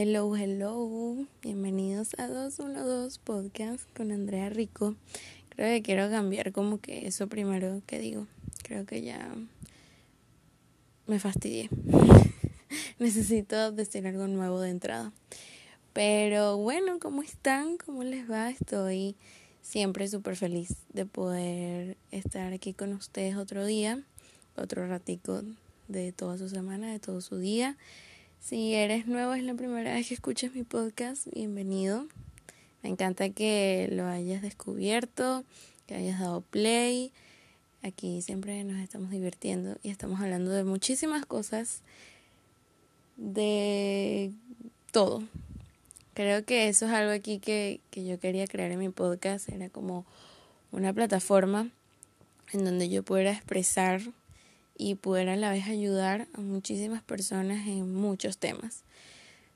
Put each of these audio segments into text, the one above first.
Hello, hello. Bienvenidos a 212 Podcast con Andrea Rico. Creo que quiero cambiar como que eso primero que digo. Creo que ya me fastidié. Necesito decir algo nuevo de entrada. Pero bueno, ¿cómo están? ¿Cómo les va? Estoy siempre súper feliz de poder estar aquí con ustedes otro día, otro ratico de toda su semana, de todo su día. Si eres nuevo, es la primera vez que escuchas mi podcast, bienvenido. Me encanta que lo hayas descubierto, que hayas dado play. Aquí siempre nos estamos divirtiendo y estamos hablando de muchísimas cosas, de todo. Creo que eso es algo aquí que, que yo quería crear en mi podcast. Era como una plataforma en donde yo pudiera expresar y poder a la vez ayudar a muchísimas personas en muchos temas.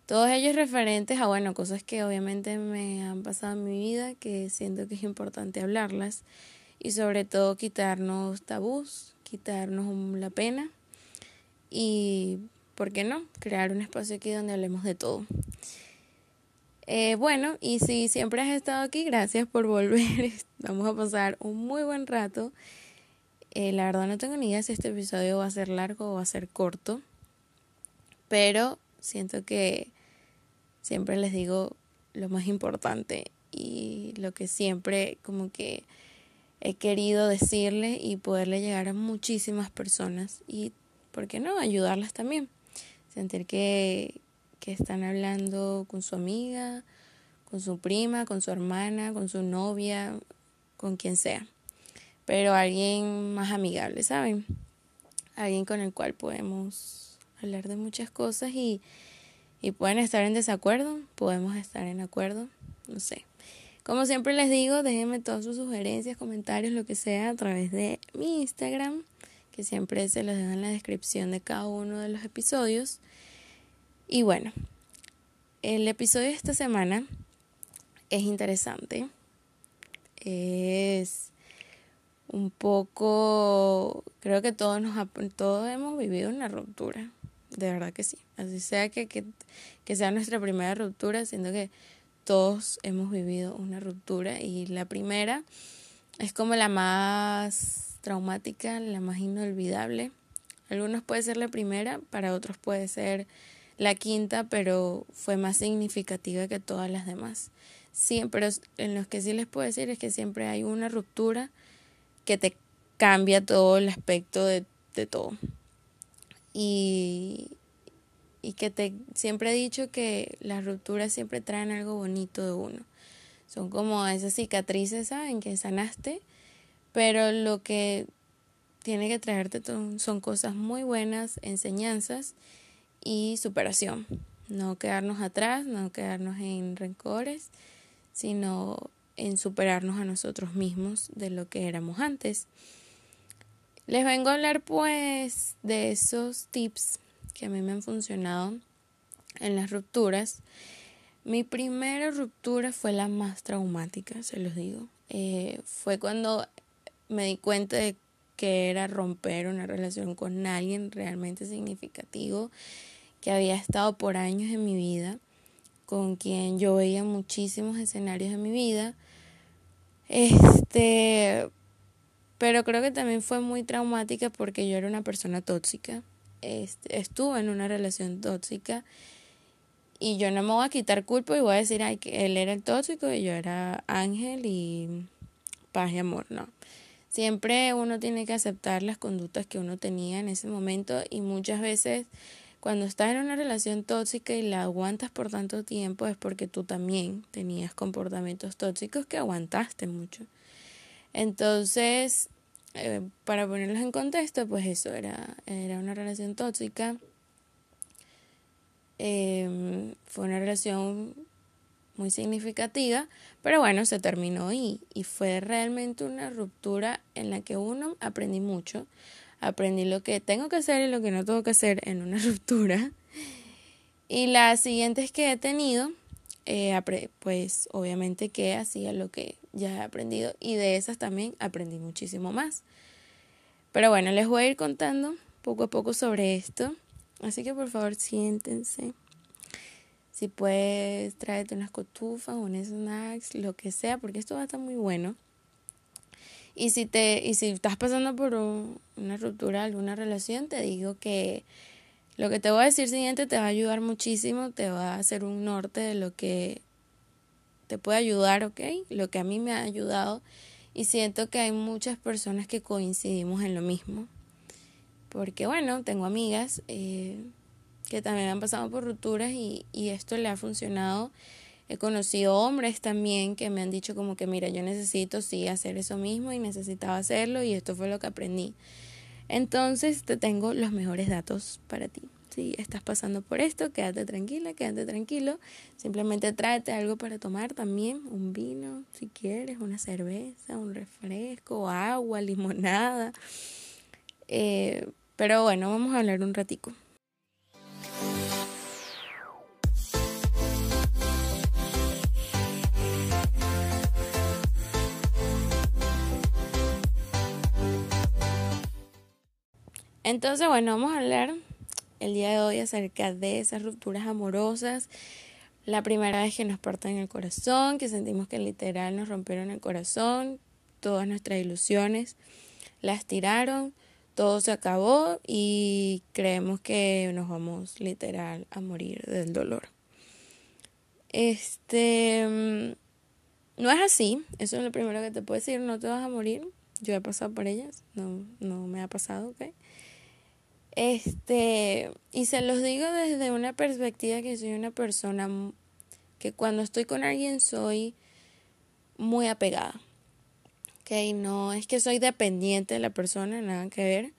Todos ellos referentes a, bueno, cosas que obviamente me han pasado en mi vida, que siento que es importante hablarlas y sobre todo quitarnos tabús, quitarnos la pena y, ¿por qué no?, crear un espacio aquí donde hablemos de todo. Eh, bueno, y si siempre has estado aquí, gracias por volver. Vamos a pasar un muy buen rato eh, la verdad no tengo ni idea si este episodio va a ser largo o va a ser corto, pero siento que siempre les digo lo más importante y lo que siempre como que he querido decirle y poderle llegar a muchísimas personas y, ¿por qué no?, ayudarlas también. Sentir que, que están hablando con su amiga, con su prima, con su hermana, con su novia, con quien sea pero alguien más amigable, ¿saben? Alguien con el cual podemos hablar de muchas cosas y, y pueden estar en desacuerdo, podemos estar en acuerdo, no sé. Como siempre les digo, déjenme todas sus sugerencias, comentarios, lo que sea, a través de mi Instagram, que siempre se los dejo en la descripción de cada uno de los episodios. Y bueno, el episodio de esta semana es interesante. Es un poco, creo que todos, nos, todos hemos vivido una ruptura, de verdad que sí. Así sea que, que, que sea nuestra primera ruptura, siendo que todos hemos vivido una ruptura y la primera es como la más traumática, la más inolvidable. Algunos puede ser la primera, para otros puede ser la quinta, pero fue más significativa que todas las demás. Sí, pero en los que sí les puedo decir es que siempre hay una ruptura que te cambia todo el aspecto de, de todo. Y, y que te siempre he dicho que las rupturas siempre traen algo bonito de uno. Son como esas cicatrices, ¿saben? Que sanaste, pero lo que tiene que traerte son cosas muy buenas, enseñanzas y superación. No quedarnos atrás, no quedarnos en rencores, sino en superarnos a nosotros mismos de lo que éramos antes. Les vengo a hablar pues de esos tips que a mí me han funcionado en las rupturas. Mi primera ruptura fue la más traumática, se los digo. Eh, fue cuando me di cuenta de que era romper una relación con alguien realmente significativo que había estado por años en mi vida con quien yo veía muchísimos escenarios de mi vida. Este, pero creo que también fue muy traumática porque yo era una persona tóxica. Este, estuve en una relación tóxica y yo no me voy a quitar culpa y voy a decir ay, que él era el tóxico y yo era ángel y paz y amor, no. Siempre uno tiene que aceptar las conductas que uno tenía en ese momento y muchas veces cuando estás en una relación tóxica y la aguantas por tanto tiempo es porque tú también tenías comportamientos tóxicos que aguantaste mucho. Entonces, eh, para ponerlos en contexto, pues eso era, era una relación tóxica. Em, fue una relación muy significativa, pero bueno, se terminó y, y fue realmente una ruptura en la que uno aprendí mucho aprendí lo que tengo que hacer y lo que no tengo que hacer en una ruptura. Y las siguientes que he tenido, eh, pues obviamente que hacía lo que ya he aprendido y de esas también aprendí muchísimo más. Pero bueno, les voy a ir contando poco a poco sobre esto. Así que por favor siéntense, Si puedes, tráete unas cotufas, un snacks, lo que sea, porque esto va a estar muy bueno. Y si te y si estás pasando por una ruptura, alguna relación, te digo que lo que te voy a decir siguiente te va a ayudar muchísimo, te va a hacer un norte de lo que te puede ayudar, ¿ok? Lo que a mí me ha ayudado y siento que hay muchas personas que coincidimos en lo mismo. Porque bueno, tengo amigas eh, que también han pasado por rupturas y, y esto le ha funcionado He conocido hombres también que me han dicho como que mira, yo necesito sí hacer eso mismo y necesitaba hacerlo y esto fue lo que aprendí. Entonces te tengo los mejores datos para ti. Si estás pasando por esto, quédate tranquila, quédate tranquilo. Simplemente tráete algo para tomar también, un vino, si quieres, una cerveza, un refresco, agua, limonada. Eh, pero bueno, vamos a hablar un ratico. Entonces, bueno, vamos a hablar el día de hoy acerca de esas rupturas amorosas. La primera vez que nos parten el corazón, que sentimos que literal nos rompieron el corazón, todas nuestras ilusiones las tiraron, todo se acabó y creemos que nos vamos literal a morir del dolor. Este no es así, eso es lo primero que te puedo decir, no te vas a morir. Yo he pasado por ellas, no, no me ha pasado, ¿ok? Este, y se los digo desde una perspectiva que soy una persona que cuando estoy con alguien soy muy apegada. Ok, no es que soy dependiente de la persona, nada que ver,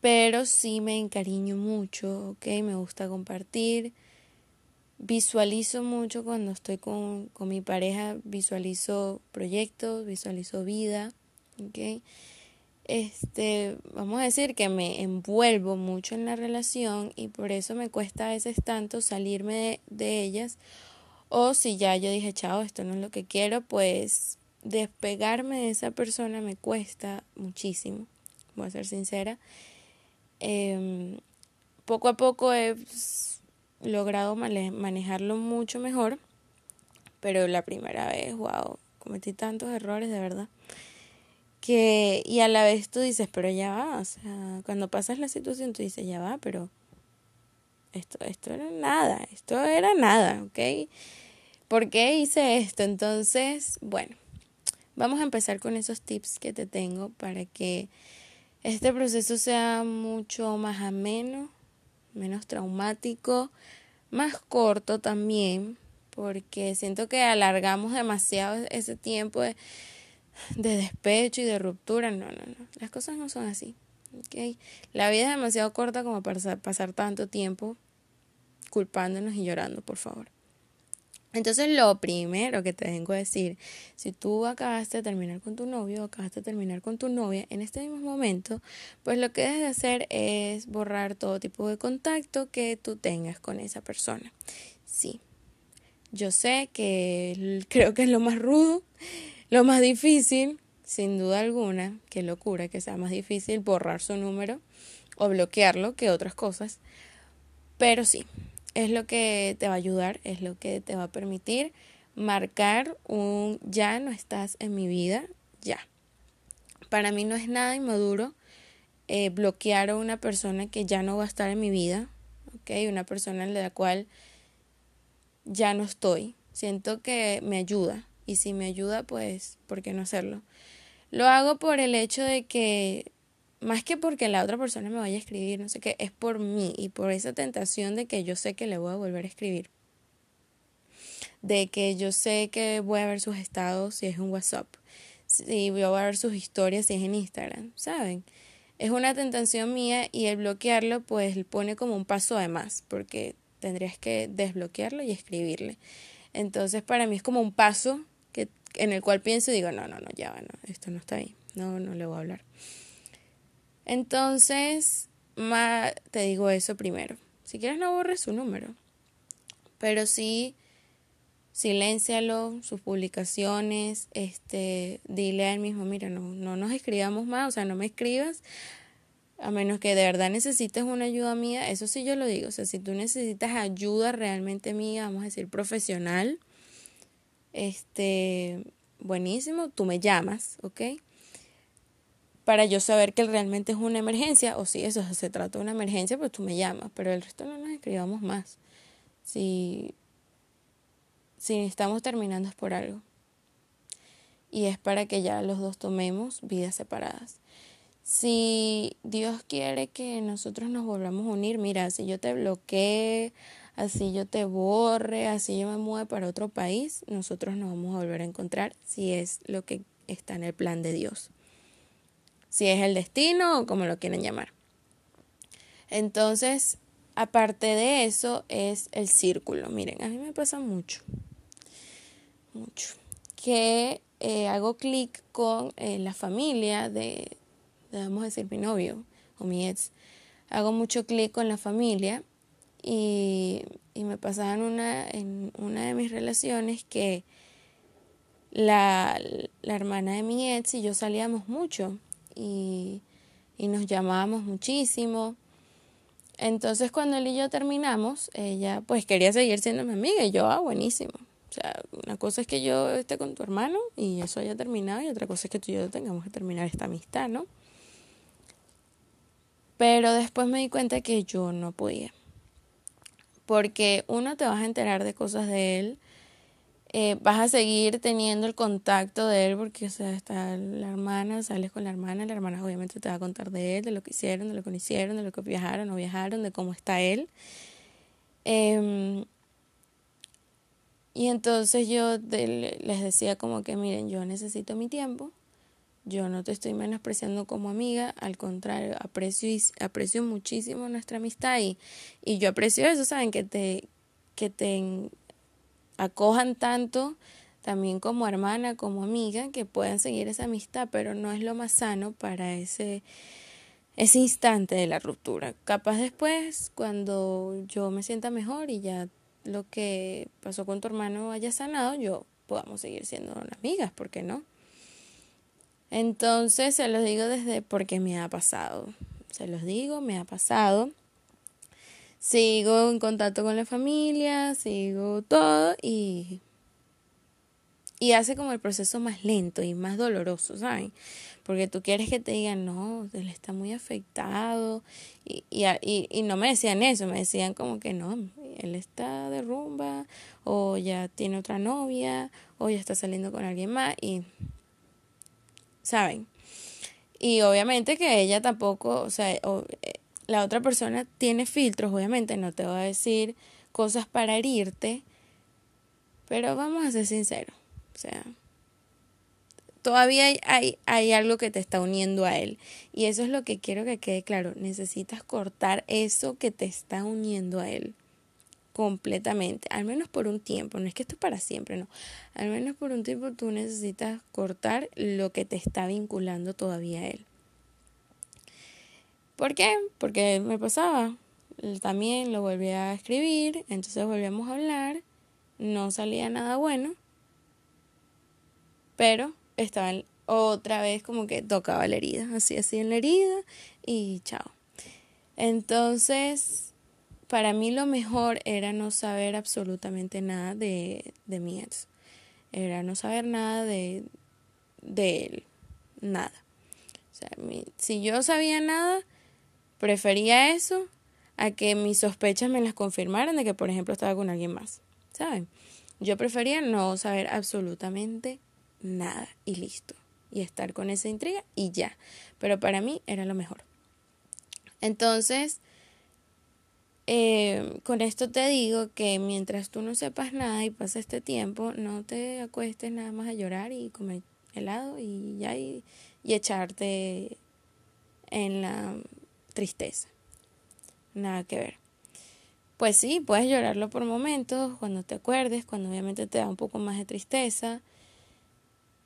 pero sí me encariño mucho, ok, me gusta compartir. Visualizo mucho cuando estoy con, con mi pareja, visualizo proyectos, visualizo vida, ok este, vamos a decir que me envuelvo mucho en la relación y por eso me cuesta a veces tanto salirme de, ellas. O si ya yo dije, chao, esto no es lo que quiero, pues despegarme de esa persona me cuesta muchísimo, voy a ser sincera. Em, poco a poco he logrado manejarlo mucho mejor, pero la primera vez, wow, cometí tantos errores de verdad que y a la vez tú dices, pero ya va, o sea, cuando pasas la situación tú dices, ya va, pero esto, esto era nada, esto era nada, ¿ok? ¿Por qué hice esto? Entonces, bueno, vamos a empezar con esos tips que te tengo para que este proceso sea mucho más ameno, menos traumático, más corto también, porque siento que alargamos demasiado ese tiempo de despecho y de ruptura. No, no, no. Las cosas no son así. ¿okay? La vida es demasiado corta como para pasar tanto tiempo culpándonos y llorando, por favor. Entonces, lo primero que te tengo que decir, si tú acabaste de terminar con tu novio o acabaste de terminar con tu novia en este mismo momento, pues lo que debes de hacer es borrar todo tipo de contacto que tú tengas con esa persona. Sí, yo sé que creo que es lo más rudo, lo más difícil, sin duda alguna, qué locura que sea más difícil borrar su número o bloquearlo que otras cosas, pero sí, es lo que te va a ayudar, es lo que te va a permitir marcar un ya no estás en mi vida, ya. Para mí no es nada inmaduro eh, bloquear a una persona que ya no va a estar en mi vida, ¿ok? Una persona en la cual ya no estoy. Siento que me ayuda, y si me ayuda, pues, ¿por qué no hacerlo? Lo hago por el hecho de que, más que porque la otra persona me vaya a escribir, no sé qué, es por mí y por esa tentación de que yo sé que le voy a volver a escribir. De que yo sé que voy a ver sus estados si es un WhatsApp, si voy a ver sus historias si es en Instagram, ¿saben? Es una tentación mía y el bloquearlo pues pone como un paso además, porque tendrías que desbloquearlo y escribirle. Entonces para mí es como un paso que, en el cual pienso y digo, no, no, no, ya va, no, esto no está ahí, no, no le voy a hablar. Entonces, ma, te digo eso primero. Si quieres no borres su número, pero sí siléncialo, sus publicaciones, este, dile a él mismo, mira, no, no nos escribamos más, o sea, no me escribas A menos que de verdad necesites una ayuda mía, eso sí yo lo digo. O sea, si tú necesitas ayuda realmente mía, vamos a decir profesional, este, buenísimo, tú me llamas, ¿ok? Para yo saber que realmente es una emergencia, o si eso se trata de una emergencia, pues tú me llamas, pero el resto no nos escribamos más. Si, si estamos terminando es por algo. Y es para que ya los dos tomemos vidas separadas. Si Dios quiere que nosotros nos volvamos a unir, mira, si yo te bloqueé, así yo te borre, así yo me mueve para otro país, nosotros nos vamos a volver a encontrar si es lo que está en el plan de Dios. Si es el destino o como lo quieren llamar. Entonces, aparte de eso, es el círculo. Miren, a mí me pasa mucho, mucho, que eh, hago clic con eh, la familia de, vamos a decir, mi novio o mi ex. Hago mucho clic con la familia y, y me pasaba en una, en una de mis relaciones que la, la hermana de mi ex y yo salíamos mucho y, y nos llamábamos muchísimo. Entonces cuando él y yo terminamos, ella pues quería seguir siendo mi amiga y yo, ah, buenísimo. O sea, una cosa es que yo esté con tu hermano y eso haya terminado y otra cosa es que tú y yo tengamos que terminar esta amistad, ¿no? Pero después me di cuenta que yo no podía. Porque uno te vas a enterar de cosas de él, eh, vas a seguir teniendo el contacto de él porque, o sea, está la hermana, sales con la hermana, la hermana obviamente te va a contar de él, de lo que hicieron, de lo que no hicieron, de lo que viajaron o viajaron, de cómo está él. Eh, y entonces yo les decía como que, miren, yo necesito mi tiempo, yo no te estoy menospreciando como amiga, al contrario, aprecio, y, aprecio muchísimo nuestra amistad y, y yo aprecio eso, ¿saben? Que te, que te acojan tanto también como hermana, como amiga, que puedan seguir esa amistad, pero no es lo más sano para ese, ese instante de la ruptura. Capaz después, cuando yo me sienta mejor y ya lo que pasó con tu hermano haya sanado, yo podamos seguir siendo amigas, ¿por qué no? Entonces se los digo desde porque me ha pasado. Se los digo, me ha pasado. Sigo en contacto con la familia, sigo todo y y hace como el proceso más lento y más doloroso, ¿saben? Porque tú quieres que te digan, no, él está muy afectado. Y, y, y, no me decían eso, me decían como que no, él está de rumba, o ya tiene otra novia, o ya está saliendo con alguien más. Y ¿saben? Y obviamente que ella tampoco, o sea, eh, la otra persona tiene filtros, obviamente no te va a decir cosas para herirte, pero vamos a ser sinceros, o sea, todavía hay, hay, algo que te está uniendo a él. Y eso es lo que quiero que quede claro. Necesitas cortar eso que te está uniendo a él completamente, al menos por un tiempo, no es que esto es para siempre, no, al menos por un tiempo tú necesitas cortar lo que te está vinculando todavía a él. ¿Por qué? Porque me pasaba, también lo volví a escribir, entonces volvíamos a hablar, no salía nada bueno, pero estaba otra vez como que tocaba la herida, así así en la herida y chao. Entonces, para mí lo mejor era no saber absolutamente nada de, de mi ex. Era no saber nada de, de él. Nada. O sea, si yo sabía nada, prefería eso a que mis sospechas me las confirmaran de que, por ejemplo, estaba con alguien más. ¿Saben? Yo prefería no saber absolutamente nada y listo. Y estar con esa intriga y ya. Pero para mí era lo mejor. Entonces, eh, con esto te digo que mientras tú no sepas nada y pasa este tiempo, no te acuestes nada más a llorar y comer helado y ya y, y echarte en la tristeza. Nada que ver. Pues sí, puedes llorarlo por momentos, cuando te acuerdes, cuando obviamente te da un poco más de tristeza.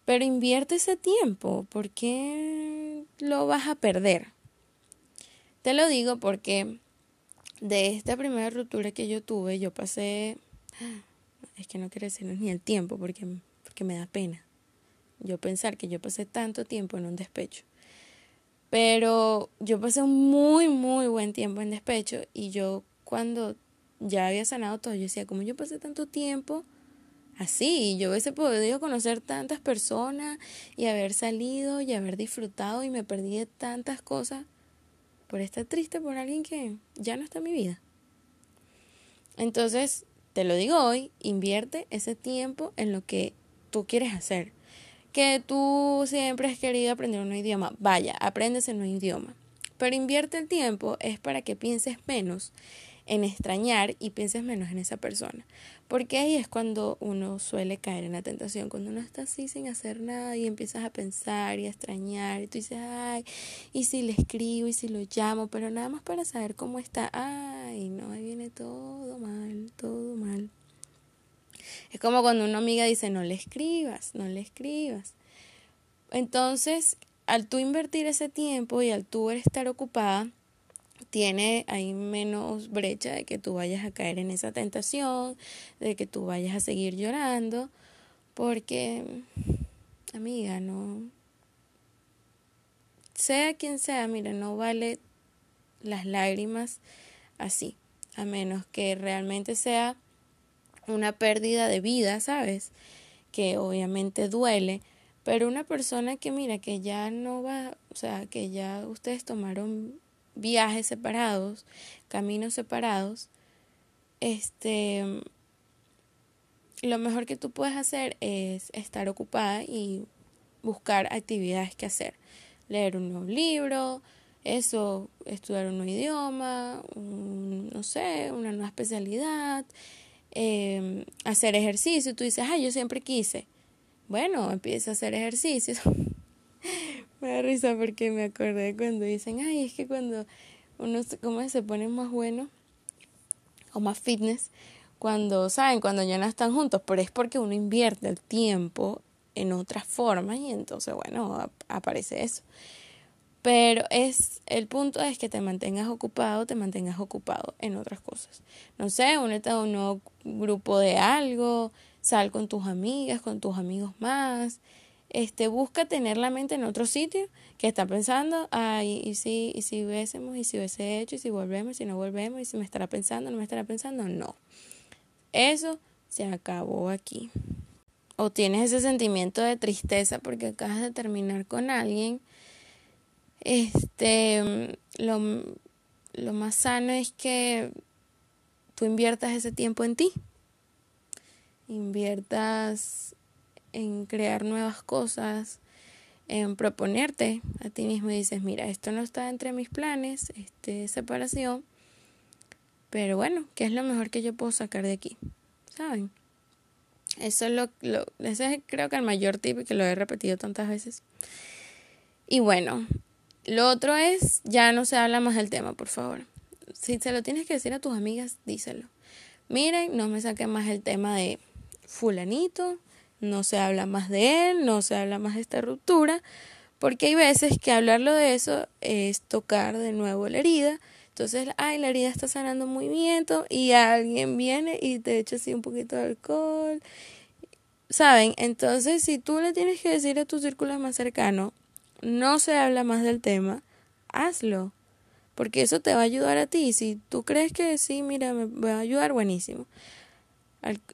Pero invierte ese tiempo, porque lo vas a perder. Te lo digo porque de esta primera ruptura que yo tuve, yo pasé, es que no quiero decir ni el tiempo porque, porque me da pena. Yo pensar que yo pasé tanto tiempo en un despecho. Pero yo pasé un muy, muy buen tiempo en despecho y yo cuando ya había sanado todo, yo decía, como yo pasé tanto tiempo así, yo hubiese podido conocer tantas personas y haber salido y haber disfrutado y me perdí de tantas cosas por estar triste por alguien que ya no está en mi vida. Entonces, te lo digo hoy, invierte ese tiempo en lo que tú quieres hacer. Que tú siempre has querido aprender un idioma, vaya, aprendes en un idioma. Pero invierte el tiempo es para que pienses menos en extrañar y pienses menos en esa persona. Porque ahí es cuando uno suele caer en la tentación, cuando uno está así sin hacer nada y empiezas a pensar y a extrañar y tú dices, ay, y si le escribo y si lo llamo, pero nada más para saber cómo está, ay, no, ahí viene todo mal, todo mal. Es como cuando una amiga dice, no le escribas, no le escribas. Entonces, al tú invertir ese tiempo y al tú estar ocupada, tiene ahí menos brecha de que tú vayas a caer en esa tentación, de que tú vayas a seguir llorando, porque, amiga, no, sea quien sea, mira, no vale las lágrimas así, a menos que realmente sea una pérdida de vida, ¿sabes? Que obviamente duele, pero una persona que mira que ya no va, o sea, que ya ustedes tomaron viajes separados, caminos separados, este, lo mejor que tú puedes hacer es estar ocupada y buscar actividades que hacer. Leer un nuevo libro, eso, estudiar un nuevo idioma, no sé, una nueva especialidad, em, hacer ejercicio. Tú dices, ay, yo siempre quise. Bueno, empieza a hacer ejercicio. Me da risa porque me acordé cuando dicen, ay, es que cuando uno como se pone más bueno o más fitness, cuando, ¿saben? Cuando ya no están juntos, pero es porque uno invierte el tiempo en otras formas y entonces, bueno, aparece eso. Pero es el punto es que te mantengas ocupado, te mantengas ocupado en otras cosas. No sé, únete a un nuevo grupo de algo, sal con tus amigas, con tus amigos más, este, busca tener la mente en otro sitio que está pensando, ay, y si, y si hubiésemos, y si hubiese hecho, y si volvemos, y si no volvemos, y si me estará pensando, no me estará pensando, no. Eso se acabó aquí. O tienes ese sentimiento de tristeza porque acabas de terminar con alguien. Este, lo, lo más sano es que tú inviertas ese tiempo en ti. Inviertas en crear nuevas cosas, en proponerte a ti mismo y dices, mira, esto no está entre mis planes, este separación, pero bueno, ¿qué es lo mejor que yo puedo sacar de aquí? ¿Saben? Eso es lo, lo ese es creo que el mayor tip que lo he repetido tantas veces. Y bueno, lo otro es, ya no se habla más del tema, por favor. Si se lo tienes que decir a tus amigas, díselo. Miren, no me saquen más el tema de fulanito, no se habla más de él, no se habla más de esta ruptura, porque hay veces que hablarlo de eso es tocar de nuevo la herida. Entonces, ay, la herida está sanando muy bien y alguien viene y te echa así un poquito de alcohol. ¿Saben? Entonces, si tú le tienes que decir a tu círculo más cercano, no se habla más del tema, hazlo. Porque eso te va a ayudar a ti. Si tú crees que sí, mira, me va a ayudar, buenísimo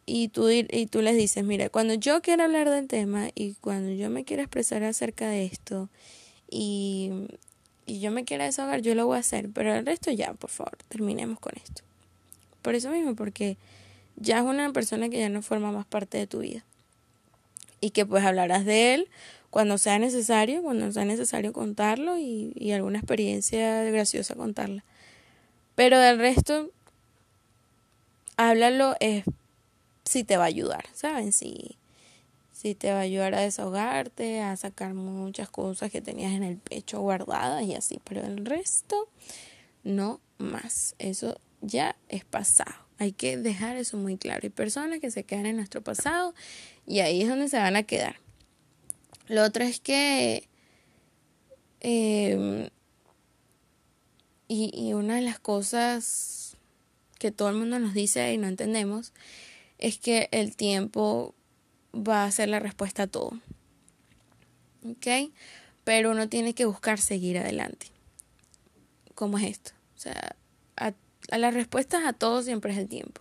y tú, y tú les dices, mira, cuando yo quiero hablar del tema y cuando yo me quiero expresar acerca de esto y, y yo me quiero desahogar, yo lo voy a hacer, pero el resto ya, por favor, terminemos con esto. Por eso mismo, porque ya es una persona que ya no forma más parte de tu vida. Y que pues hablarás de él cuando sea necesario, cuando sea necesario contarlo y, alguna experiencia graciosa contarla. Pero del resto, háblalo si te va a ayudar, ¿saben? Si, si te va a ayudar a desahogarte, a sacar muchas cosas que tenías en el pecho guardadas y así, pero el resto no más. Eso ya es pasado. Hay que dejar eso muy claro. Hay personas que se quedan en nuestro pasado y ahí es donde se van a quedar. Lo otro es que em, y una de las cosas que todo el mundo nos dice y no entendemos es que el tiempo va a ser la respuesta a todo. ¿Ok? pero uno tiene que buscar seguir adelante. ¿Cómo es esto? O sea, a, las respuestas a todo siempre es el tiempo.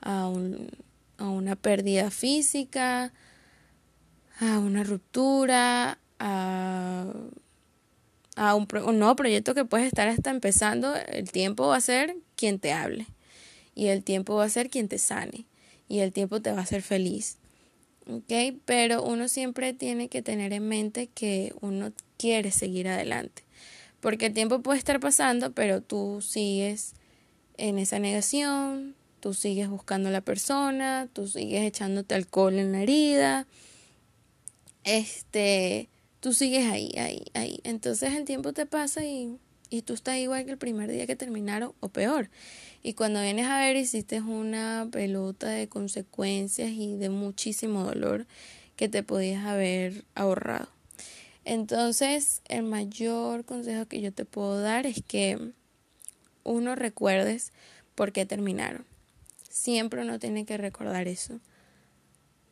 A, un, a una pérdida física, a una ruptura, a, a un, un, nuevo proyecto que puedes estar hasta empezando, el tiempo va a ser quien te hable y el tiempo va a ser quien te sane y el tiempo te va a hacer feliz. ¿Ok? Pero uno siempre tiene que tener en mente que uno quiere seguir adelante. Porque el tiempo puede estar pasando, pero tú sigues en esa negación, tú sigues buscando a la persona, tú sigues echándote alcohol en la herida, este, tú sigues ahí, ahí, ahí. Entonces el tiempo te pasa y, y tú estás igual que el primer día que terminaron o peor. Y cuando vienes a ver hiciste una pelota de consecuencias y de muchísimo dolor que te podías haber ahorrado. Entonces, el mayor consejo que yo te puedo dar es que uno recuerdes por qué terminaron. Siempre uno tiene que recordar eso.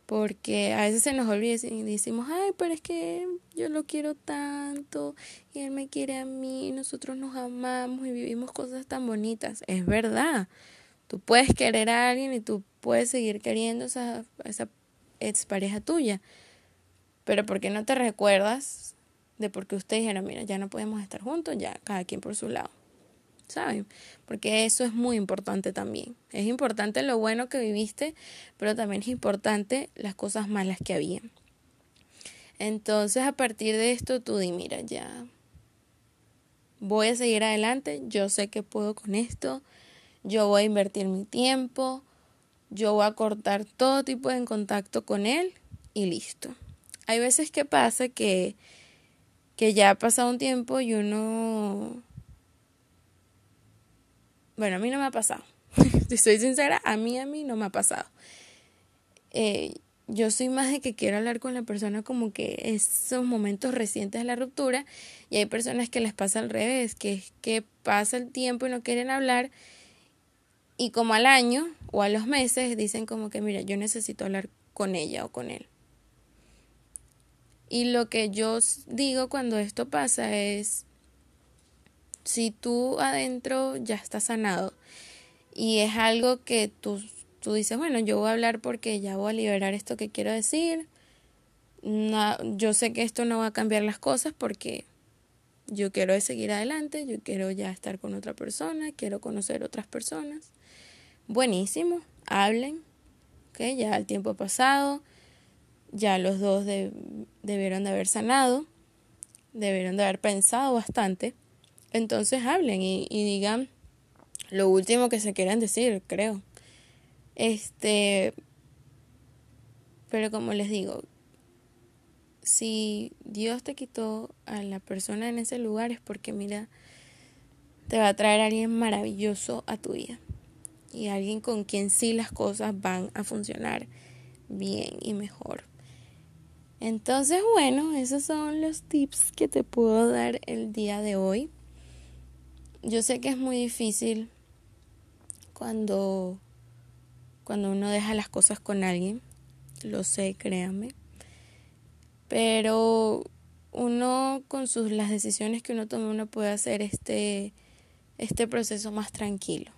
Porque a veces se nos olvida y decimos, ay, pero es que yo lo quiero tanto y él me quiere a mí, y nosotros nos amamos y vivimos cosas tan bonitas. Es verdad. Tú puedes querer a alguien y tú puedes seguir queriendo a esa, esa expareja tuya. Pero ¿por qué no te recuerdas de por qué ustedes dijeron, mira, ya no podemos estar juntos, ya cada quien por su lado? ¿Saben? Porque eso es muy importante también. Es importante lo bueno que viviste, pero también es importante las cosas malas que había. Entonces, a partir de esto, tú di, mira, ya voy a seguir adelante, yo sé que puedo con esto, yo voy a invertir mi tiempo, yo voy a cortar todo tipo de contacto con él y listo. Hay veces que pasa que, que ya ha pasado un tiempo y uno bueno, a mí no me ha pasado. si soy sincera, a mí, a mí no me ha pasado. Eh, yo soy más de que quiero hablar con la persona como que esos momentos recientes de la ruptura y hay personas que les pasa al revés, que es que pasa el tiempo y no quieren hablar y como al año o a los meses dicen como que mira, yo necesito hablar con ella o con él. Y lo que yo digo cuando esto pasa es si tú adentro ya estás sanado y es algo que tú, tú dices, bueno, yo voy a hablar porque ya voy a liberar esto que quiero decir, no, yo sé que esto no va a cambiar las cosas porque yo quiero seguir adelante, yo quiero ya estar con otra persona, quiero conocer otras personas. Buenísimo, hablen, que ya el tiempo ha pasado, ya los dos debieron de haber sanado, debieron de haber pensado bastante entonces hablen y, digan lo último que se quieran decir, creo. Este, pero como les digo, si Dios te quitó a la persona en ese lugar es porque mira, te va a traer a alguien maravilloso a tu vida y alguien con quien sí las cosas van a funcionar bien y mejor. Entonces, bueno, esos son los tips que te puedo dar el día de hoy. Yo sé que es muy difícil cuando, cuando uno deja las cosas con alguien, lo sé, créanme, pero uno con sus las decisiones que uno tome uno puede hacer este este proceso más tranquilo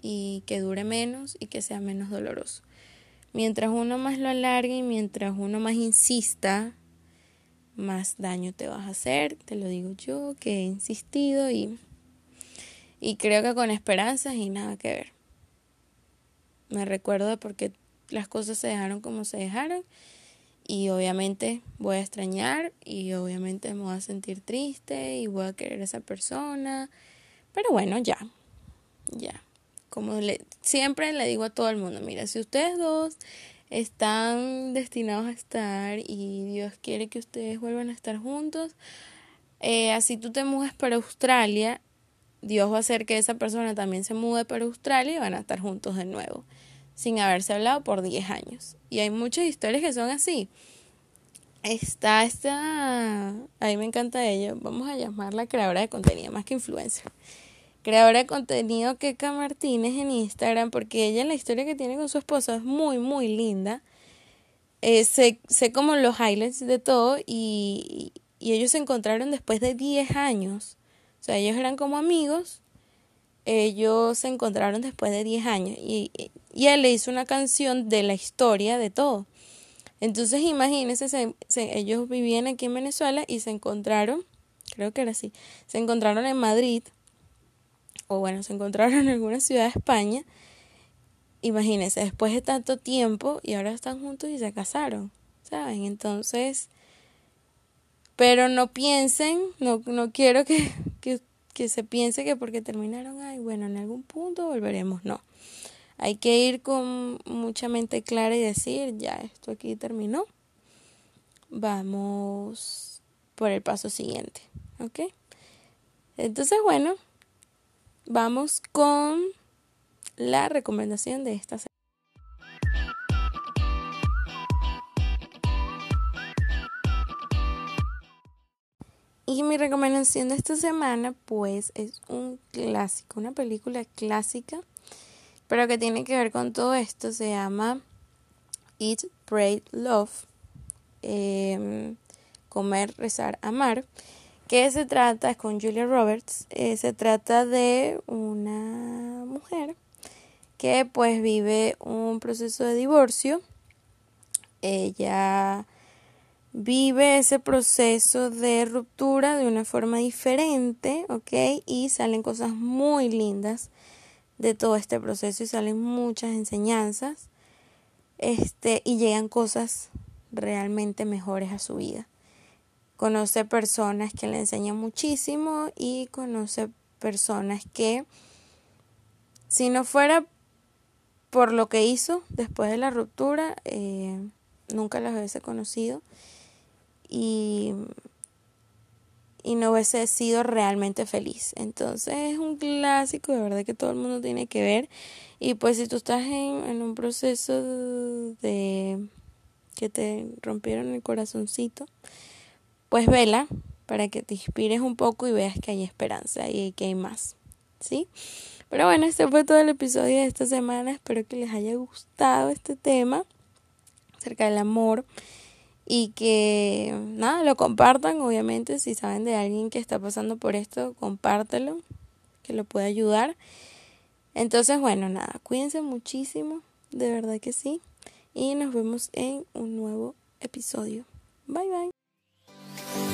y que dure menos y que sea menos doloroso. Mientras uno más lo alargue y mientras uno más insista, más daño te vas a hacer, te lo digo yo que he insistido y y creo que con esperanzas y nada que ver. Me recuerdo de por qué las cosas se dejaron como se dejaron. Y obviamente voy a extrañar y obviamente me voy a sentir triste y voy a querer a esa persona. Pero bueno, ya. Ya. Como le, siempre le digo a todo el mundo, mira, si ustedes dos están destinados a estar y Dios quiere que ustedes vuelvan a estar juntos, eh, así tú te mueves para Australia, Dios va a hacer que esa persona también se mude para Australia y van a estar juntos de nuevo, sin haberse hablado por 10 años. Y hay muchas historias que son así. Está esta, a mí me encanta ella, vamos a llamarla creadora de contenido, más que influencer. Creadora de contenido Keka Martínez en Instagram, porque ella la historia que tiene con su esposo es muy, muy linda. Eh, sé, como los highlights de todo y, y ellos se encontraron después de 10 años. O sea, ellos eran como amigos, ellos se encontraron después de 10 años y, y él le hizo una canción de la historia de todo. Entonces imagínense, ellos vivían aquí en Venezuela y se encontraron, creo que era así, se encontraron en Madrid, o bueno, se encontraron en alguna ciudad de España. Imagínense, después de tanto tiempo y ahora están juntos y se casaron, ¿saben? Entonces, pero no piensen, no, no quiero que, que, se piense que porque terminaron, ay, bueno, en algún punto volveremos, no. Hay que ir con mucha mente clara y decir, ya, esto aquí terminó. Vamos por el paso siguiente, ¿ok? Entonces, bueno, vamos con la recomendación de esta semana. Y mi recomendación de esta semana, pues, es un clásico, una película clásica pero que tiene que ver con todo esto. Se llama Eat, Pray, Love. Em, comer, rezar, amar. Que se trata, es con Julia Roberts, eh, se trata de una mujer que pues vive un proceso de divorcio. Ella vive ese proceso de ruptura de una forma diferente, ¿ok? Y salen cosas muy lindas de todo este proceso y salen muchas enseñanzas este y llegan cosas realmente mejores a su vida. Conoce personas que le enseñan muchísimo y conoce personas que si no fuera por lo que hizo después de la ruptura, eh, nunca las hubiese conocido y y no hubiese sido realmente feliz. Entonces es un clásico de verdad que todo el mundo tiene que ver. Y pues si tú estás en, en un proceso de que te rompieron el corazoncito, pues vela para que te inspires un poco y veas que hay esperanza y que hay más. ¿Sí? Pero bueno, este fue todo el episodio de esta semana. Espero que les haya gustado este tema acerca del amor y que nada, lo compartan, obviamente, si saben de alguien que está pasando por esto, compártelo, que lo pueda ayudar. Entonces, bueno, nada, cuídense muchísimo, de verdad que sí, y nos vemos en un nuevo episodio. Bye bye.